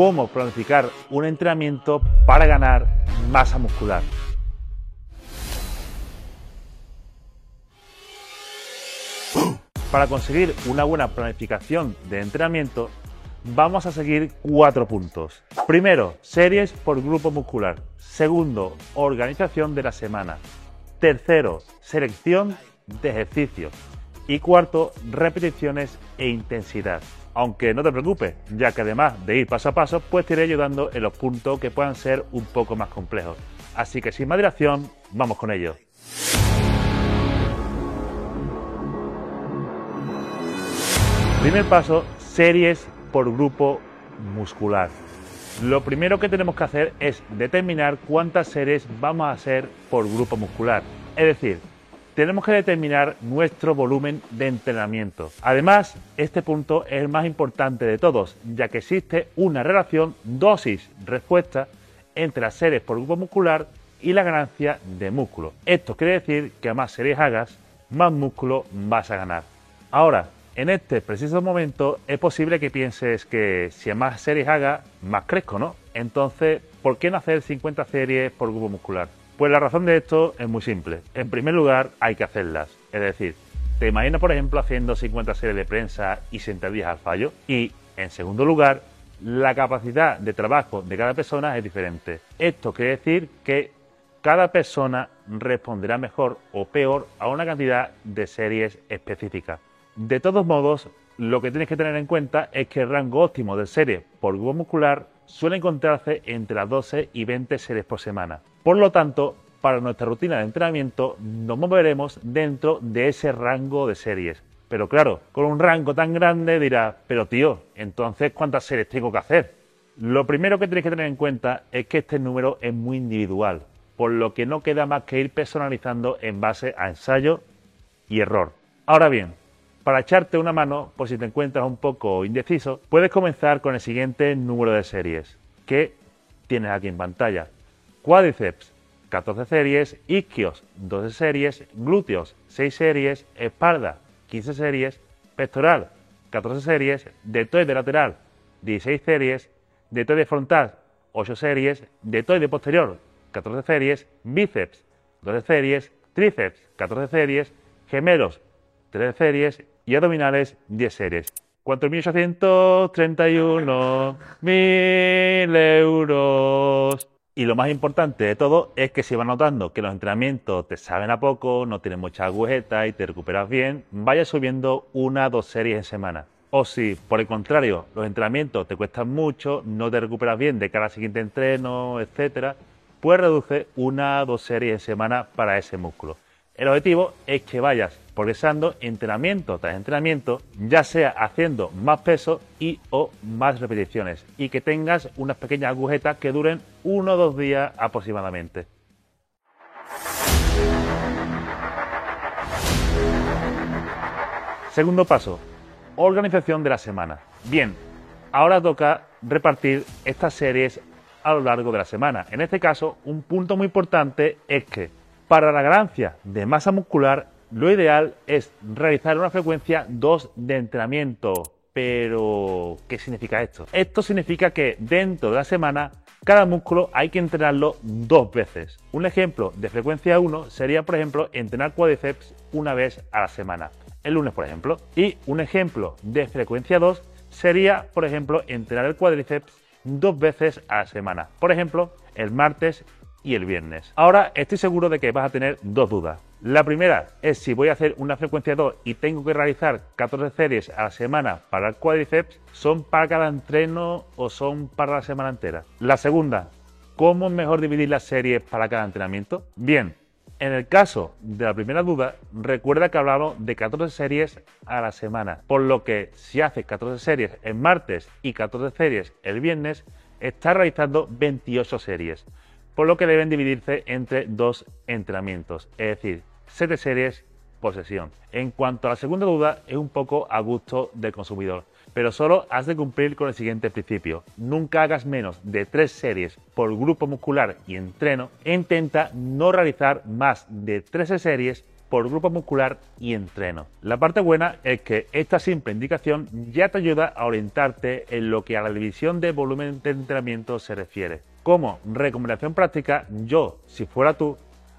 cómo planificar un entrenamiento para ganar masa muscular. Para conseguir una buena planificación de entrenamiento, vamos a seguir cuatro puntos. Primero, series por grupo muscular. Segundo, organización de la semana. Tercero, selección de ejercicios. Y cuarto, repeticiones e intensidad. Aunque no te preocupes, ya que además de ir paso a paso, pues te iré ayudando en los puntos que puedan ser un poco más complejos. Así que sin más dilación, vamos con ello. Primer paso, series por grupo muscular. Lo primero que tenemos que hacer es determinar cuántas series vamos a hacer por grupo muscular. Es decir, tenemos que determinar nuestro volumen de entrenamiento. Además, este punto es el más importante de todos, ya que existe una relación dosis-respuesta entre las series por grupo muscular y la ganancia de músculo. Esto quiere decir que a más series hagas, más músculo vas a ganar. Ahora, en este preciso momento es posible que pienses que si a más series haga, más crezco, ¿no? Entonces, ¿por qué no hacer 50 series por grupo muscular? Pues la razón de esto es muy simple. En primer lugar, hay que hacerlas. Es decir, ¿te imaginas, por ejemplo, haciendo 50 series de prensa y sentadillas al fallo? Y, en segundo lugar, la capacidad de trabajo de cada persona es diferente. Esto quiere decir que cada persona responderá mejor o peor a una cantidad de series específicas. De todos modos, lo que tienes que tener en cuenta es que el rango óptimo de series por grupo muscular suele encontrarse entre las 12 y 20 series por semana. Por lo tanto, para nuestra rutina de entrenamiento nos moveremos dentro de ese rango de series. Pero claro, con un rango tan grande dirás, pero tío, entonces ¿cuántas series tengo que hacer? Lo primero que tienes que tener en cuenta es que este número es muy individual, por lo que no queda más que ir personalizando en base a ensayo y error. Ahora bien, para echarte una mano, por si te encuentras un poco indeciso, puedes comenzar con el siguiente número de series que tienes aquí en pantalla. Cuádriceps, 14 series, isquios, 12 series, glúteos, 6 series, espalda, 15 series, pectoral, 14 series, deltoide lateral, 16 series, deltoide frontal, 8 series, deltoide posterior, 14 series, bíceps, 12 series, tríceps, 14 series, gemelos, 13 series y abdominales 10 series. 4.831 mil euros. Y lo más importante de todo es que si vas notando que los entrenamientos te saben a poco, no tienes mucha agujeta y te recuperas bien, vayas subiendo una o dos series en semana. O si, por el contrario, los entrenamientos te cuestan mucho, no te recuperas bien de cada siguiente entreno, etcétera, pues reduce una o dos series en semana para ese músculo. El objetivo es que vayas progresando entrenamiento tras entrenamiento, ya sea haciendo más peso y o más repeticiones y que tengas unas pequeñas agujetas que duren uno o dos días aproximadamente. Segundo paso, organización de la semana. Bien, ahora toca repartir estas series a lo largo de la semana. En este caso, un punto muy importante es que para la ganancia de masa muscular, lo ideal es realizar una frecuencia 2 de entrenamiento. Pero, ¿qué significa esto? Esto significa que dentro de la semana cada músculo hay que entrenarlo dos veces. Un ejemplo de frecuencia 1 sería, por ejemplo, entrenar cuádriceps una vez a la semana. El lunes, por ejemplo. Y un ejemplo de frecuencia 2 sería, por ejemplo, entrenar el cuádriceps dos veces a la semana. Por ejemplo, el martes y el viernes. Ahora estoy seguro de que vas a tener dos dudas. La primera es si voy a hacer una frecuencia 2 y tengo que realizar 14 series a la semana para el cuádriceps, ¿son para cada entreno o son para la semana entera? La segunda, ¿cómo es mejor dividir las series para cada entrenamiento? Bien, en el caso de la primera duda, recuerda que hablamos de 14 series a la semana, por lo que si haces 14 series el martes y 14 series el viernes, estás realizando 28 series por lo que deben dividirse entre dos entrenamientos, es decir, 7 series por sesión. En cuanto a la segunda duda, es un poco a gusto del consumidor, pero solo has de cumplir con el siguiente principio. Nunca hagas menos de 3 series por grupo muscular y entreno intenta no realizar más de 13 series por grupo muscular y entreno. La parte buena es que esta simple indicación ya te ayuda a orientarte en lo que a la división de volumen de entrenamiento se refiere. Como recomendación práctica, yo, si fuera tú,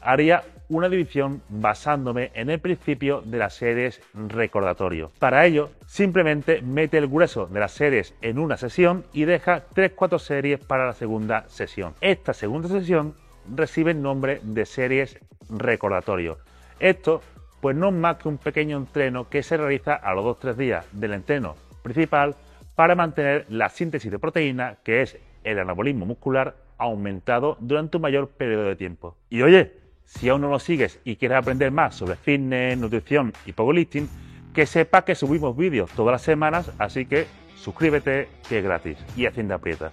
haría una división basándome en el principio de las series recordatorio. Para ello, simplemente mete el grueso de las series en una sesión y deja 3-4 series para la segunda sesión. Esta segunda sesión recibe el nombre de series recordatorio. Esto pues no es más que un pequeño entreno que se realiza a los 2-3 días del entreno principal para mantener la síntesis de proteína, que es el anabolismo muscular, aumentado durante un mayor periodo de tiempo. Y oye, si aún no lo sigues y quieres aprender más sobre fitness, nutrición y powerlifting, que sepas que subimos vídeos todas las semanas, así que suscríbete que es gratis y Hacienda Aprieta.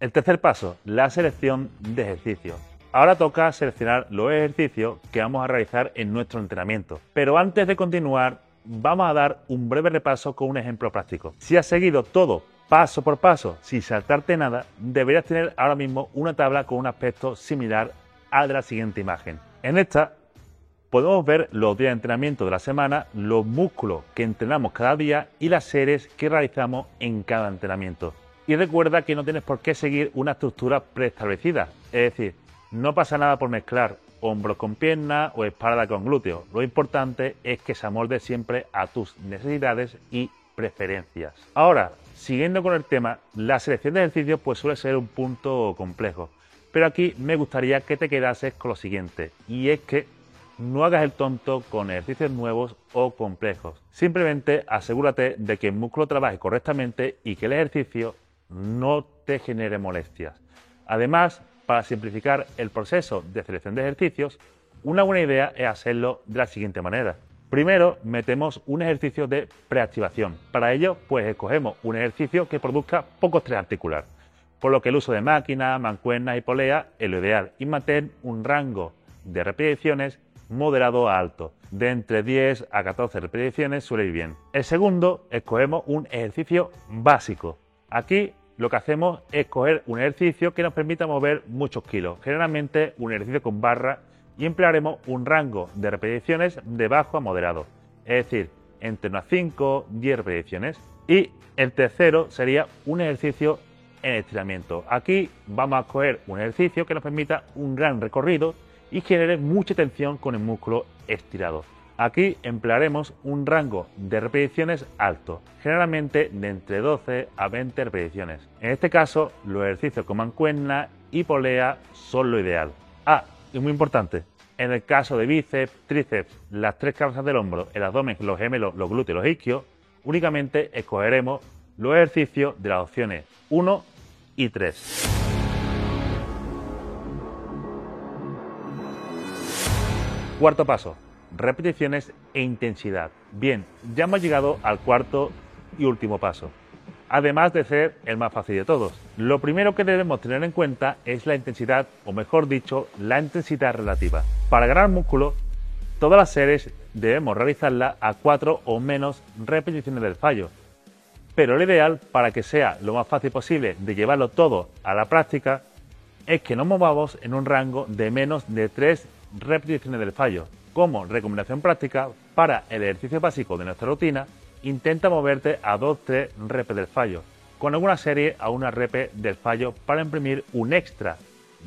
El tercer paso, la selección de ejercicios. Ahora toca seleccionar los ejercicios que vamos a realizar en nuestro entrenamiento. Pero antes de continuar, vamos a dar un breve repaso con un ejemplo práctico. Si has seguido todo paso por paso, sin saltarte nada, deberías tener ahora mismo una tabla con un aspecto similar al de la siguiente imagen. En esta podemos ver los días de entrenamiento de la semana, los músculos que entrenamos cada día y las series que realizamos en cada entrenamiento. Y recuerda que no tienes por qué seguir una estructura preestablecida. Es decir, no pasa nada por mezclar hombros con piernas o espalda con glúteos. Lo importante es que se amolde siempre a tus necesidades y preferencias. Ahora, siguiendo con el tema, la selección de ejercicios pues suele ser un punto complejo. Pero aquí me gustaría que te quedases con lo siguiente, y es que no hagas el tonto con ejercicios nuevos o complejos. Simplemente asegúrate de que el músculo trabaje correctamente y que el ejercicio no te genere molestias. Además, para simplificar el proceso de selección de ejercicios, una buena idea es hacerlo de la siguiente manera. Primero, metemos un ejercicio de preactivación. Para ello, pues escogemos un ejercicio que produzca poco estrés articular, por lo que el uso de máquinas, mancuernas y poleas es lo ideal y mantener un rango de repeticiones moderado a alto. De entre 10 a 14 repeticiones suele ir bien. El segundo, escogemos un ejercicio básico. Aquí lo que hacemos es coger un ejercicio que nos permita mover muchos kilos, generalmente un ejercicio con barra y emplearemos un rango de repeticiones de bajo a moderado, es decir, entre unas 5 10 repeticiones. Y el tercero sería un ejercicio en estiramiento. Aquí vamos a coger un ejercicio que nos permita un gran recorrido y genere mucha tensión con el músculo estirado. Aquí emplearemos un rango de repeticiones alto, generalmente de entre 12 a 20 repeticiones. En este caso, los ejercicios con mancuerna y polea son lo ideal. Ah, y muy importante, en el caso de bíceps, tríceps, las tres cabezas del hombro, el abdomen, los gemelos, los glúteos y los isquios, únicamente escogeremos los ejercicios de las opciones 1 y 3. Cuarto paso, repeticiones e intensidad. Bien, ya hemos llegado al cuarto y último paso, además de ser el más fácil de todos. Lo primero que debemos tener en cuenta es la intensidad, o mejor dicho, la intensidad relativa. Para ganar músculo, todas las series debemos realizarlas a cuatro o menos repeticiones del fallo. Pero lo ideal, para que sea lo más fácil posible de llevarlo todo a la práctica, es que nos movamos en un rango de menos de 3 repeticiones del fallo. Como recomendación práctica, para el ejercicio básico de nuestra rutina, intenta moverte a 2-3 repes del fallo, con alguna serie a una repe del fallo para imprimir un extra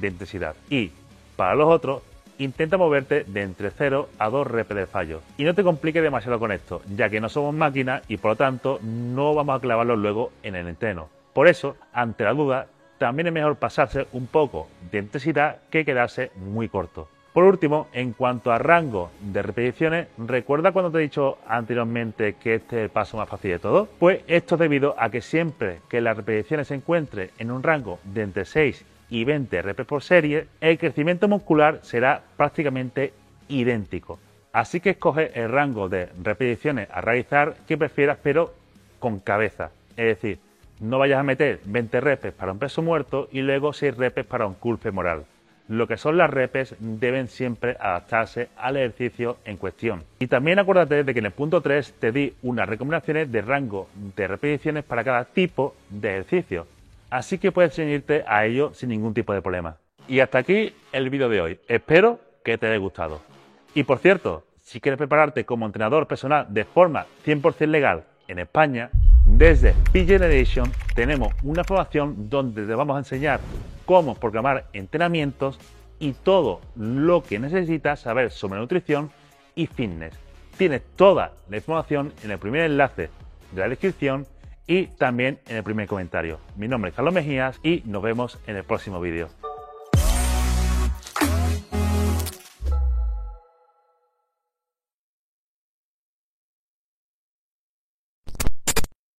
de intensidad. Y para los otros, intenta moverte de entre 0 a 2 repes del fallo. Y no te compliques demasiado con esto, ya que no somos máquinas y por lo tanto no vamos a clavarlo luego en el entreno. Por eso, ante la duda, también es mejor pasarse un poco de intensidad que quedarse muy corto. Por último, en cuanto a rango de repeticiones, ¿recuerda cuando te he dicho anteriormente que este es el paso más fácil de todo? Pues esto es debido a que siempre que las repeticiones se encuentren en un rango de entre 6 y 20 rep por serie, el crecimiento muscular será prácticamente idéntico. Así que escoge el rango de repeticiones a realizar que prefieras, pero con cabeza. Es decir, no vayas a meter 20 repes para un peso muerto y luego 6 repes para un curl femoral lo que son las repes deben siempre adaptarse al ejercicio en cuestión. Y también acuérdate de que en el punto 3 te di unas recomendaciones de rango de repeticiones para cada tipo de ejercicio. así que puedes unirte a ello sin ningún tipo de problema. Y hasta aquí el vídeo de hoy. Espero que te haya gustado. Y por cierto, si quieres prepararte como entrenador personal de forma 100% legal en España, desde P-Generation tenemos una formación donde te vamos a enseñar cómo programar entrenamientos y todo lo que necesitas saber sobre nutrición y fitness. Tienes toda la información en el primer enlace de la descripción y también en el primer comentario. Mi nombre es Carlos Mejías y nos vemos en el próximo vídeo.